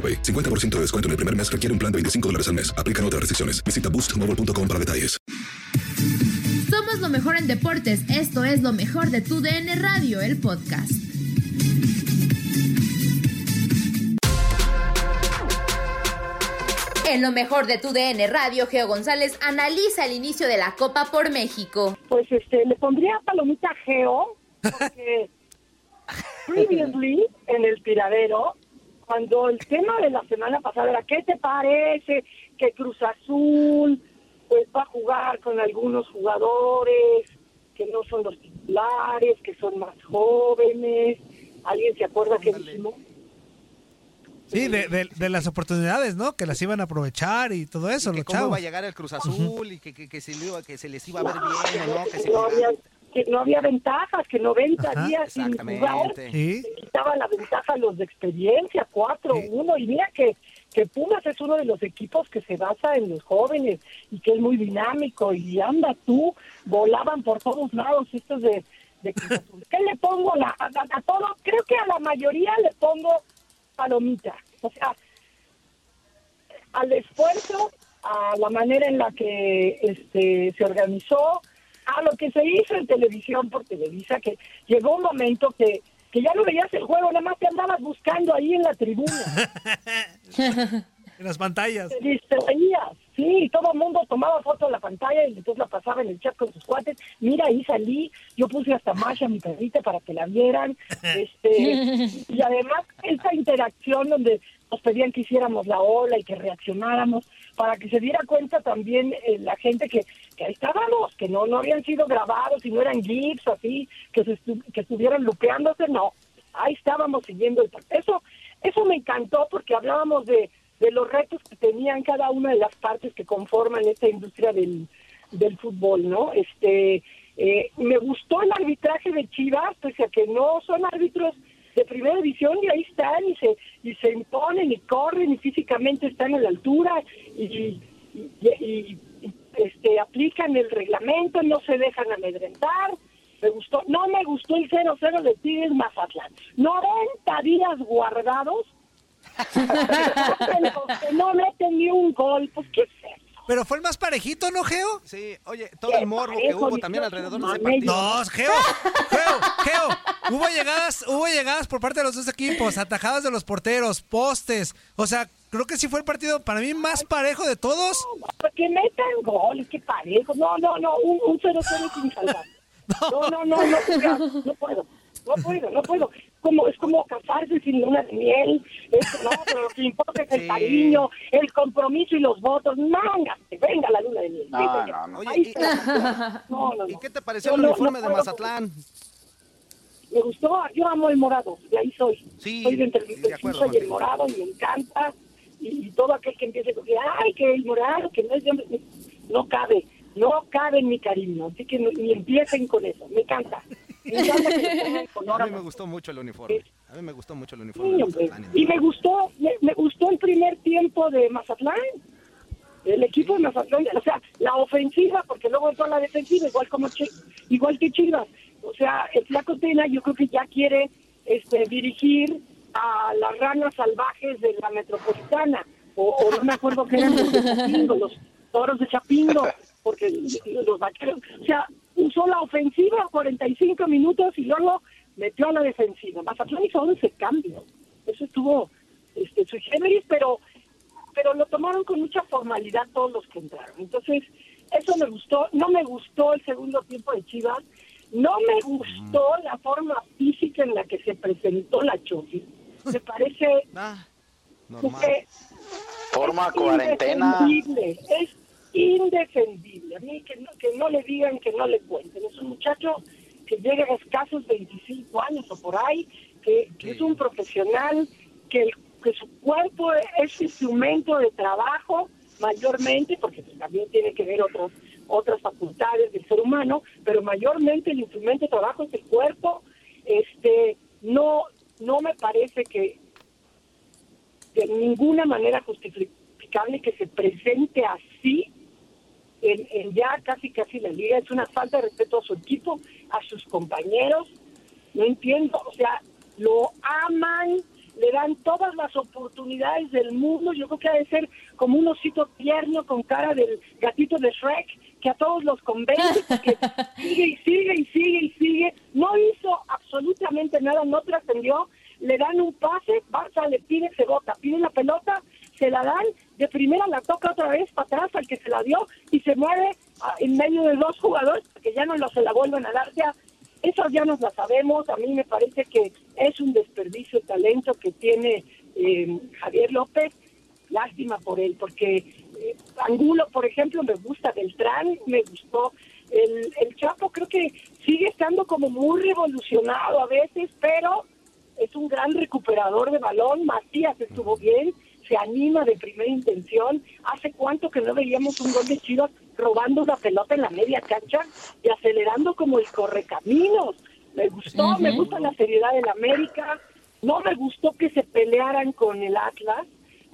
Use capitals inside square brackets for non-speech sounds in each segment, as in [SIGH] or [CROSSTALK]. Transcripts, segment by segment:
50% de descuento en el primer mes requiere un plan de 25 dólares al mes. Aplican otras restricciones. Visita boostmobile.com para detalles. Somos lo mejor en deportes. Esto es lo mejor de tu DN Radio, el podcast. En lo mejor de tu DN Radio, Geo González analiza el inicio de la Copa por México. Pues este, le pondría palomita Geo, porque [LAUGHS] previously en el tiradero cuando el tema de la semana pasada era, ¿qué te parece que Cruz Azul pues va a jugar con algunos jugadores que no son los titulares, que son más jóvenes? ¿Alguien se acuerda que dijimos? Sí, de, de, las oportunidades, ¿no? Que las iban a aprovechar y todo eso, que los cómo iba a llegar el Cruz Azul y que, que, que, se, que, se, les iba a ver bien, ¿no? Que, no había, que no había ventajas, que 90 días sin jugar. ¿Sí? quitaba la ventaja a los de experiencia, 4-1, y mira que, que Pumas es uno de los equipos que se basa en los jóvenes y que es muy dinámico, y anda tú, volaban por todos lados. Estos de, de [LAUGHS] ¿Qué le pongo la, a, a, todo? Creo que a la mayoría le pongo palomita, o sea, al esfuerzo, a la manera en la que este se organizó, a lo que se hizo en televisión por Televisa, que llegó un momento que, que ya no veías el juego, nada más te andabas buscando ahí en la tribuna. [LAUGHS] en las pantallas. Te distraías, sí, todo el mundo tomaba foto de la pantalla y entonces la pasaba en el chat con sus cuates. Mira, ahí salí, yo puse hasta Masha, mi perrita, para que la vieran. [LAUGHS] este Y además, esa interacción donde nos pedían que hiciéramos la ola y que reaccionáramos para que se diera cuenta también eh, la gente que, que ahí estábamos, que no, no habían sido grabados y no eran GIFs así, que, se que estuvieran lupeándose, no, ahí estábamos siguiendo el eso Eso me encantó porque hablábamos de, de los retos que tenían cada una de las partes que conforman esta industria del, del fútbol, ¿no? Este, eh, me gustó el arbitraje de Chivas, pese a que no son árbitros de primera división y ahí están y se y se imponen y corren y físicamente están a la altura y, y, este aplican el reglamento, no se dejan amedrentar. Me gustó, no me gustó el 0-0 de Tigres Mazatlán. 90 días guardados. [LAUGHS] no meten ni un gol, pues qué sé. Pero fue el más parejito, ¿no, Geo? Sí, oye, todo el morbo que hubo también alrededor de ese partido. No, Geo, Geo, Geo. Hubo llegadas, hubo llegadas por parte de los dos equipos, atajadas de los porteros, postes. O sea, creo que sí fue el partido para mí más parejo de todos. No, que metan goles, qué parejo. No, no, no, un 0-0 sin salvar. [LAUGHS] No, no, no, no, no, no puedo. No puedo, no puedo. Como es como casarse sin luna de miel, es, no, [LAUGHS] pero lo que importa es el cariño, el compromiso y los votos, mángate, venga la luna de miel. No, no, no. Ahí Oye, y- está. [LAUGHS] No, no, ¿Y no. qué te pareció Yo el uniforme no de Mazatlán? Me gustó, yo amo el morado, de ahí soy. Sí, soy de entre sí, de acuerdo y el morado y me encanta. Y, y todo aquel que empiece con que, ay, que el morado, que no es de hombre", no cabe, no cabe en mi cariño. Así que ni empiecen con eso, me encanta. Me encanta que le pongan [LAUGHS] color A a mí me gustó mucho el uniforme. A mí me gustó mucho el uniforme Sí, de hombre. Mazatlán. Y me gustó, me, me gustó el primer tiempo de Mazatlán. El equipo de Mazatlán, o sea, la ofensiva, porque luego entró la defensiva, igual como igual que Chivas. O sea, el Flaco Tena yo creo que ya quiere este, dirigir a las ranas salvajes de la metropolitana, o, o no me acuerdo qué eran los de Chapingo, los toros de Chapingo, [LAUGHS] porque los vaqueros, o sea, usó la ofensiva 45 minutos y luego metió a la defensiva. Mazatlán hizo 11 cambios. Eso estuvo este, sui generis, pero pero lo tomaron con mucha formalidad todos los que entraron. Entonces, eso me gustó. No me gustó el segundo tiempo de Chivas. No me gustó la forma física en la que se presentó la Chofi. Me parece Ah, que Forma es cuarentena. indefendible, Es indefendible. A mí que no, que no le digan, que no le cuenten. Es un muchacho que llega a escasos 25 años o por ahí, que, que es un profesional, que, el- que su cuerpo es instrumento de trabajo mayormente, porque también tiene que ver otras otras facultades del ser humano, pero mayormente el instrumento de trabajo es el cuerpo. Este, no, no me parece que, de ninguna manera justificable que se presente así en, en ya casi casi la liga. Es una falta de respeto a su equipo, a sus compañeros. No entiendo, o sea, lo aman, le dan todas las oportunidades del mundo. Yo creo que ha de ser como un osito tierno con cara del gatito de Shrek, que a todos los convence, porque [LAUGHS] sigue y sigue y sigue y sigue. No hizo absolutamente nada, no trascendió. Le dan un pase, Barça le pide, se bota, pide la pelota, se la dan, de primera la toca otra vez para atrás al que se la dio y se mueve ah, en medio de dos jugadores que ya no lo, se la vuelven a dar. Ya, eso ya nos la sabemos. A mí me parece que es un desperdicio de talento que tiene eh, Javier López. Lástima por él, porque eh, Angulo, por ejemplo, me gusta, Beltrán me gustó. El, el Chapo creo que sigue estando como muy revolucionado a veces, pero es un gran recuperador de balón. Matías estuvo bien, se anima de primera intención. ¿Hace cuánto que no veíamos un gol de Chivas robando la pelota en la media cancha y acelerando como el correcaminos? Me gustó, me gusta la seriedad del América. No me gustó que se pelearan con el Atlas,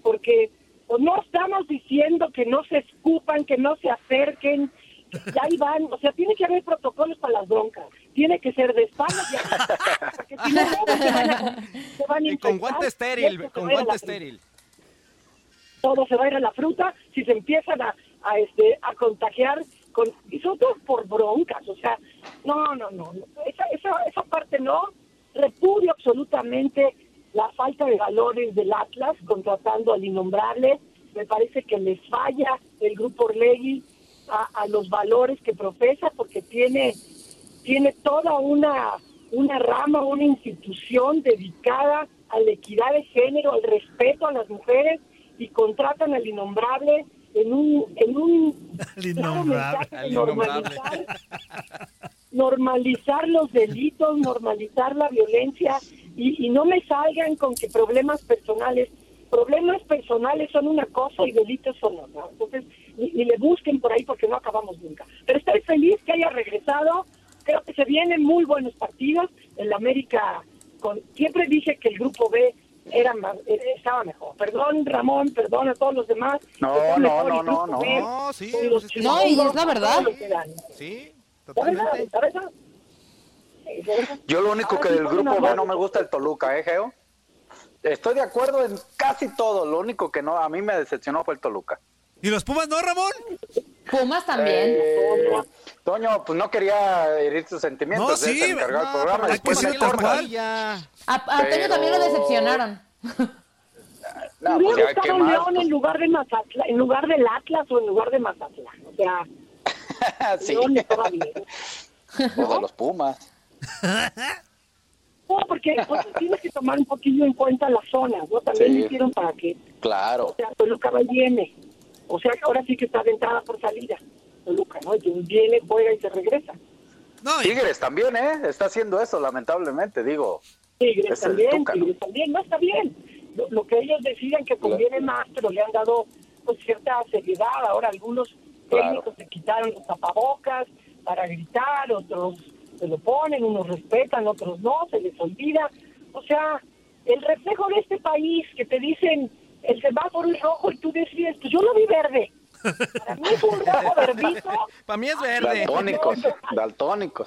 porque pues, no estamos diciendo que no se escupan, que no se acerquen, ya ahí van, o sea, tiene que haber protocolos para las broncas, tiene que ser de espaldas y porque si no, todos se van a, [LAUGHS] se van a Y con guante estéril, con guante estéril. Todo se va a ir a la fruta si se empiezan a, a, este a contagiar con y sobre todo por broncas o sea no no no. esa esa esa parte no repudio absolutamente la falta de valores del Atlas contratando al innombrable me parece que les falla el grupo Orlegui a, a los valores que profesa porque tiene tiene toda una una rama, una institución dedicada a la equidad de género, al respeto a las mujeres y contratan al innombrable en un en un [LAUGHS] Al normalizar, normalizar los delitos, normalizar la violencia y, y no me salgan con que problemas personales problemas personales son una cosa y delitos son otra. Entonces, ni, ni le busquen por ahí porque no acabamos nunca. Pero estoy feliz que haya regresado. Creo que se vienen muy buenos partidos. El América, con, siempre dije que el grupo B era más, eh, estaba mejor. Perdón, Ramón, perdón a todos los demás. No, no, no, el no, no. Sí, pues No, y es la verdad. Sí, totalmente. Yo lo único Ahora que del grupo B no me gusta el Toluca, ¿eh, Geo? Estoy de acuerdo en casi todo. Lo único que no a mí me decepcionó fue el Toluca. ¿Y los Pumas no, Ramón? Pumas también. Eh, Toño, pues no quería herir tus sentimientos. No, sí, el del No, programa. hay que tal cual. A, a Toño pero- también lo decepcionaron. [LAUGHS] No, pues hubiera ya. León en lugar de Mazatlán, en lugar del Atlas o en lugar de Mazatlán. O sea, Pues, [LAUGHS] sí, León estaba bien. [LAUGHS] o de los Pumas. No, porque pues, tienes que tomar un poquillo en cuenta las zonas, ¿no? También Sí. lo hicieron para que, Claro. o sea, Toluca va y viene. O sea, que ahora sí que está de entrada por salida. Toluca, ¿no? Entonces viene, juega y se regresa. Tigres también, ¿eh? Está haciendo eso, lamentablemente, digo. Tigres también. Tigres también, no está bien. Lo, lo que ellos deciden que conviene más, pero le han dado pues cierta seriedad. Ahora algunos técnicos se quitaron los tapabocas para gritar, otros se lo ponen, unos respetan, otros no, se les olvida. O sea, el reflejo de este país que te dicen el semáforo es rojo y tú decides, pues yo lo vi verde. [LAUGHS] Para mí es un rojo verdito. [LAUGHS] Para mí es verde. Daltónicos, daltónicos.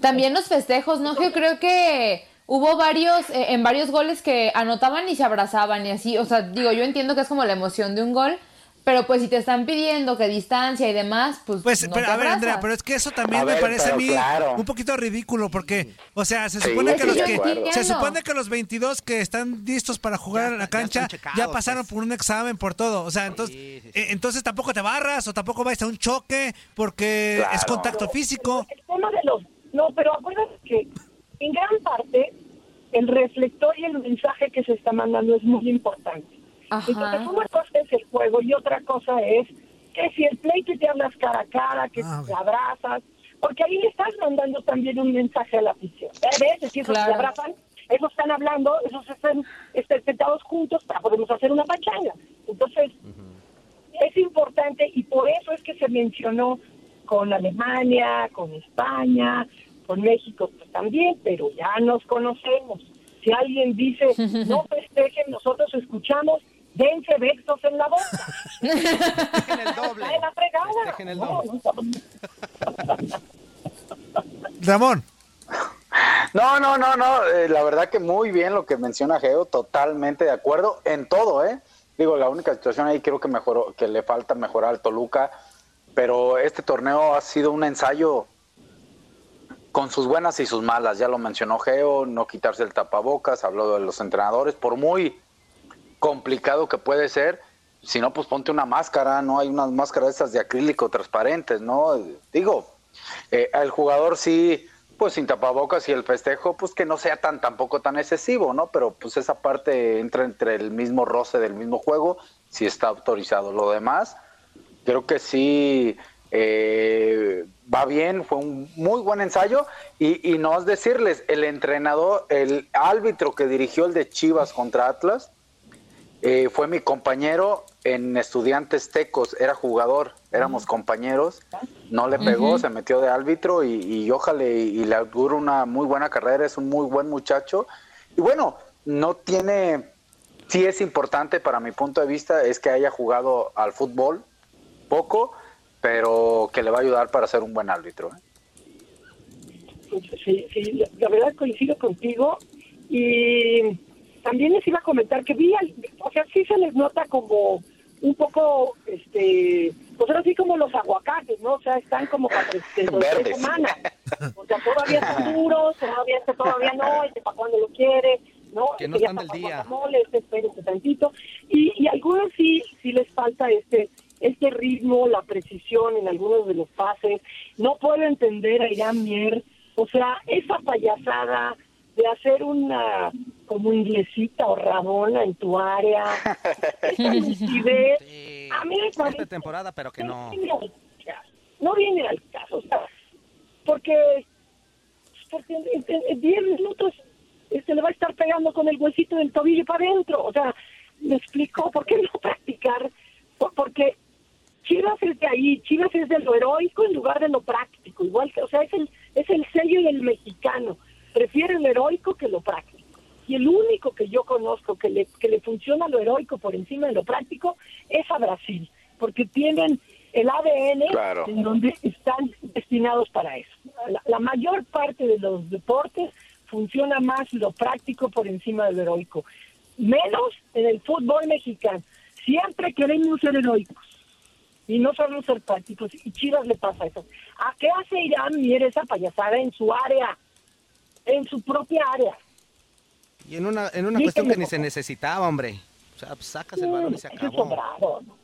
También los festejos, ¿no? Yo creo que hubo varios, eh, en varios goles que anotaban y se abrazaban y así. O sea, digo, yo entiendo que es como la emoción de un gol, pero pues si te están pidiendo que distancia y demás, pues. Pues, no pero, te a ver, Andrea, abrazas. pero es que eso también A me ver, parece a mí claro. un poquito ridículo porque, o sea, se Sí, supone que sí, los que se supone que los 22 que están listos para jugar en la cancha checados, ya pasaron pues. por un examen por todo, o sea, entonces Sí, sí, eh, entonces tampoco te barras o tampoco vais a un choque porque Claro. es contacto físico. El tema de los... No, pero acuérdate que en gran parte el reflector y el mensaje que se está mandando es muy importante. Ajá. Entonces, una cosa es el juego y otra cosa es que si el pleito te hablas cara a cara, que Ah, te abrazas, porque ahí le estás mandando también un mensaje a la afición. A veces, si esos Claro. se abrazan, esos están hablando, esos están, están sentados juntos, para podemos hacer una pachanga. Entonces, es importante y por eso es que se mencionó con Alemania, con España, con México pues, también, pero ya nos conocemos. Si alguien dice, no [LAUGHS] festejen, nosotros escuchamos, dense besos en la boca. Festejen el doble. Está de la fregada. Festejen el doble. no Ramón, No, no, no, no. eh, la verdad que muy bien lo que menciona Geo, totalmente de acuerdo en todo, ¿eh? Digo, la única situación ahí creo que mejoró, que le falta mejorar al Toluca, pero este torneo ha sido un ensayo con sus buenas y sus malas. Ya lo mencionó Geo, no quitarse el tapabocas, habló de los entrenadores, por muy complicado que puede ser, si no, pues ponte una máscara, ¿no? Hay unas máscaras esas de acrílico transparentes, ¿no? Digo, eh, el jugador sí, pues sin tapabocas y el festejo, pues que no sea tan tampoco tan excesivo, ¿no? Pero pues esa parte entra entre el mismo roce del mismo juego, si está autorizado. Lo demás, creo que sí eh, va bien, fue un muy buen ensayo. Y, y no es decirles, el entrenador, el árbitro que dirigió el de Chivas contra Atlas, eh, fue mi compañero en Estudiantes Tecos, era jugador, éramos compañeros, no le pegó, se metió de árbitro y, y ojalá y, y le auguro una muy buena carrera, es un muy buen muchacho. Y bueno, no tiene, sí es importante para mi punto de vista, es que haya jugado al fútbol poco, pero que le va a ayudar para ser un buen árbitro. ¿eh? Sí, sí, la, la verdad coincido contigo y también les iba a comentar que vi, al- o sea, sí se les nota como un poco, este, pues ahora sí como los aguacates, ¿no? O sea, están como para tres, semanas. [LAUGHS] O sea, todavía están duros, todavía este todavía no, este para cuando lo quiere, ¿no? Que Este no ya están del día. este espérense tantito. Y, y algunos sí, sí les falta este este ritmo, la precisión en algunos de los pases. No puedo entender a Irán Mier, o sea, esa payasada de hacer una como inglesita o rabona en tu área, [LAUGHS] esa lucidez, Sí. a mí me Esta parece temporada, pero que no. viene al caso. No viene al caso, o sea, porque, porque en, en- en 10 minutos este, le va a estar pegando con el huesito del tobillo para adentro. O sea, me explicó por qué no [LAUGHS] practicar, Por- porque Chivas es de ahí, Chivas es de lo heroico en lugar de lo práctico. Igual que, o sea, es el, es el sello del mexicano. Prefiere lo heroico que lo práctico. Y el único que yo conozco que le, que le funciona lo heroico por encima de lo práctico es a Brasil, porque tienen el ADN Claro. en donde están destinados para eso. La, la mayor parte de los deportes funciona más lo práctico por encima de lo heroico. Menos en el fútbol mexicano. Siempre queremos ser heroicos y no sabemos ser prácticos. Y Chivas le pasa eso. ¿A qué hace Irán Mier esa payasada en su área? En su propia área. Y en una, en una cuestión que ni se necesitaba, hombre. O sea, pues sacas el balón y se acabó. sobrado, ¿no?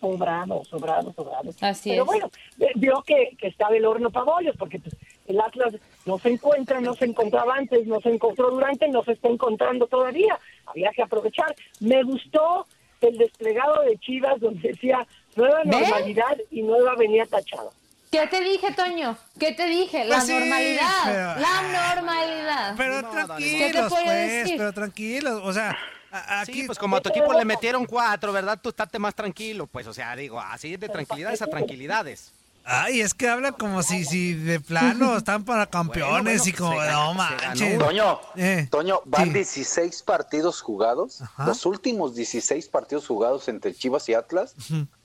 sobrado, sobrado, sobrado. Así Pero es. bueno, vio que, que estaba el horno para bollos, porque pues, el Atlas no se encuentra, no se encontraba antes, no se encontró durante, no se está encontrando todavía. Había que aprovechar. Me gustó el desplegado de Chivas donde decía nueva ¿Ve? normalidad y nueva venía tachado. ¿Qué te dije, Toño? ¿Qué te dije? La Pues sí, normalidad. pero- La normalidad. Pero ¿Qué te tranquilos, puedo pues, decir? pero tranquilos. O sea, aquí. Sí, pues como a tu equipo le metieron cuatro, ¿verdad? Tú estate más tranquilo, pues, o sea, digo, así de tranquilidades a tranquilidades. Ay, es que hablan como si, si de plano [LAUGHS] están para campeones bueno, y como, se no manches. Toño, Eh, Toño, van sí. 16 partidos jugados. Los últimos 16 partidos jugados entre Chivas y Atlas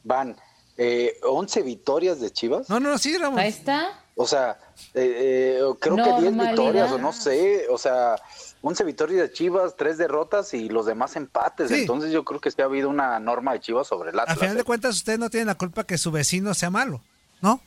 van eh, 11 victorias de Chivas. No, no, sí, Ramón. Ahí está. O sea, eh, eh, creo que 10 Normalidad. victorias o no sé. O sea, 11 victorias de Chivas, 3 derrotas y los demás empates. Sí. Entonces yo creo que sí ha habido una norma de Chivas sobre el A Atlas. final de cuentas, ustedes no tienen la culpa que su vecino sea malo, ¿no?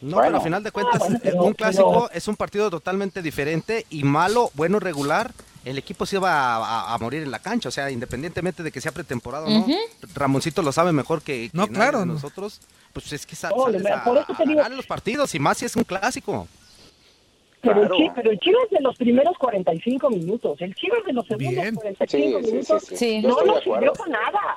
No, Bueno. pero al final de cuentas, Ah, bueno, pero- un clásico pero- es un partido totalmente diferente y malo, bueno, regular. El equipo se iba a, a- a morir en la cancha, o sea, independientemente de que sea pretemporada o no. Ramoncito lo sabe mejor que, que No, claro, de nosotros. Pues es que sa- No, sales le- a, por eso te a digo- ganar los partidos y más si es un clásico. Pero, Claro. el Chi- pero el Chivas de los primeros 45 minutos, el Chivas de los segundos Bien. 45 Sí, minutos, sí, sí. No nos sirvió para nada.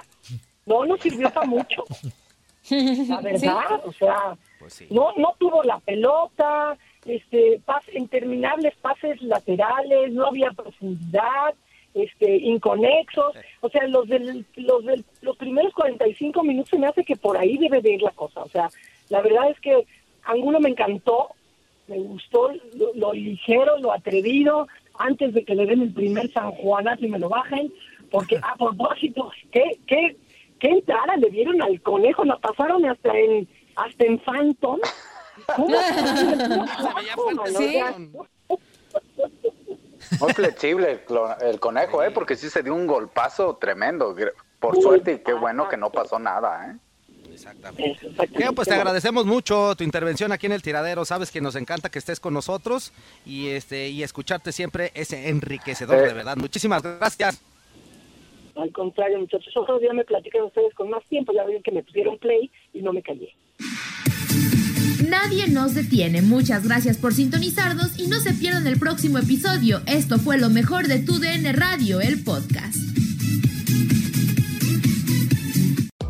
No nos sirvió para mucho. [LAUGHS] La [LAUGHS] verdad, o sea, Pues sí. no no tuvo la pelota, este pas, interminables pases laterales, no había profundidad, este inconexos, o sea, los del los del los primeros 45 minutos se me hace que por ahí debe de ir la cosa, o sea, la verdad es que Angulo me encantó, me gustó lo, lo ligero, lo atrevido, antes de que le den el primer San Juanazo y me lo bajen, porque [LAUGHS] a propósito, ¿qué, qué, qué entrada le dieron al conejo? La pasaron hasta en hasta en Phantom. ¿Cómo? Sí. Muy flexible el, conejo, ¿eh? Porque sí se dio un golpazo tremendo. Por suerte y qué bueno que no pasó nada, ¿eh? Exactamente. Geo, pues te agradecemos mucho tu intervención aquí en el tiradero. Sabes que nos encanta que estés con nosotros y este y escucharte siempre es enriquecedor, Eh. de verdad. Muchísimas gracias. Al contrario, muchachos, otro día me platican ustedes con más tiempo, ya ven que me pusieron play y no me callé. Nadie nos detiene. Muchas gracias por sintonizarnos y no se pierdan el próximo episodio. Esto fue lo mejor de tu DN Radio, el podcast.